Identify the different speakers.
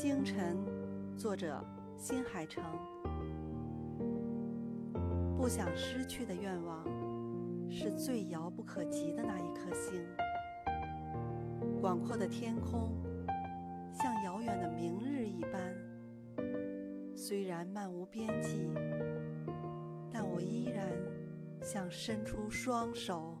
Speaker 1: 星辰作者新海诚。不想失去的愿望是最遥不可及的那一颗星。广阔的天空像遥远的明日一般。虽然漫无边际但我依然想伸出双手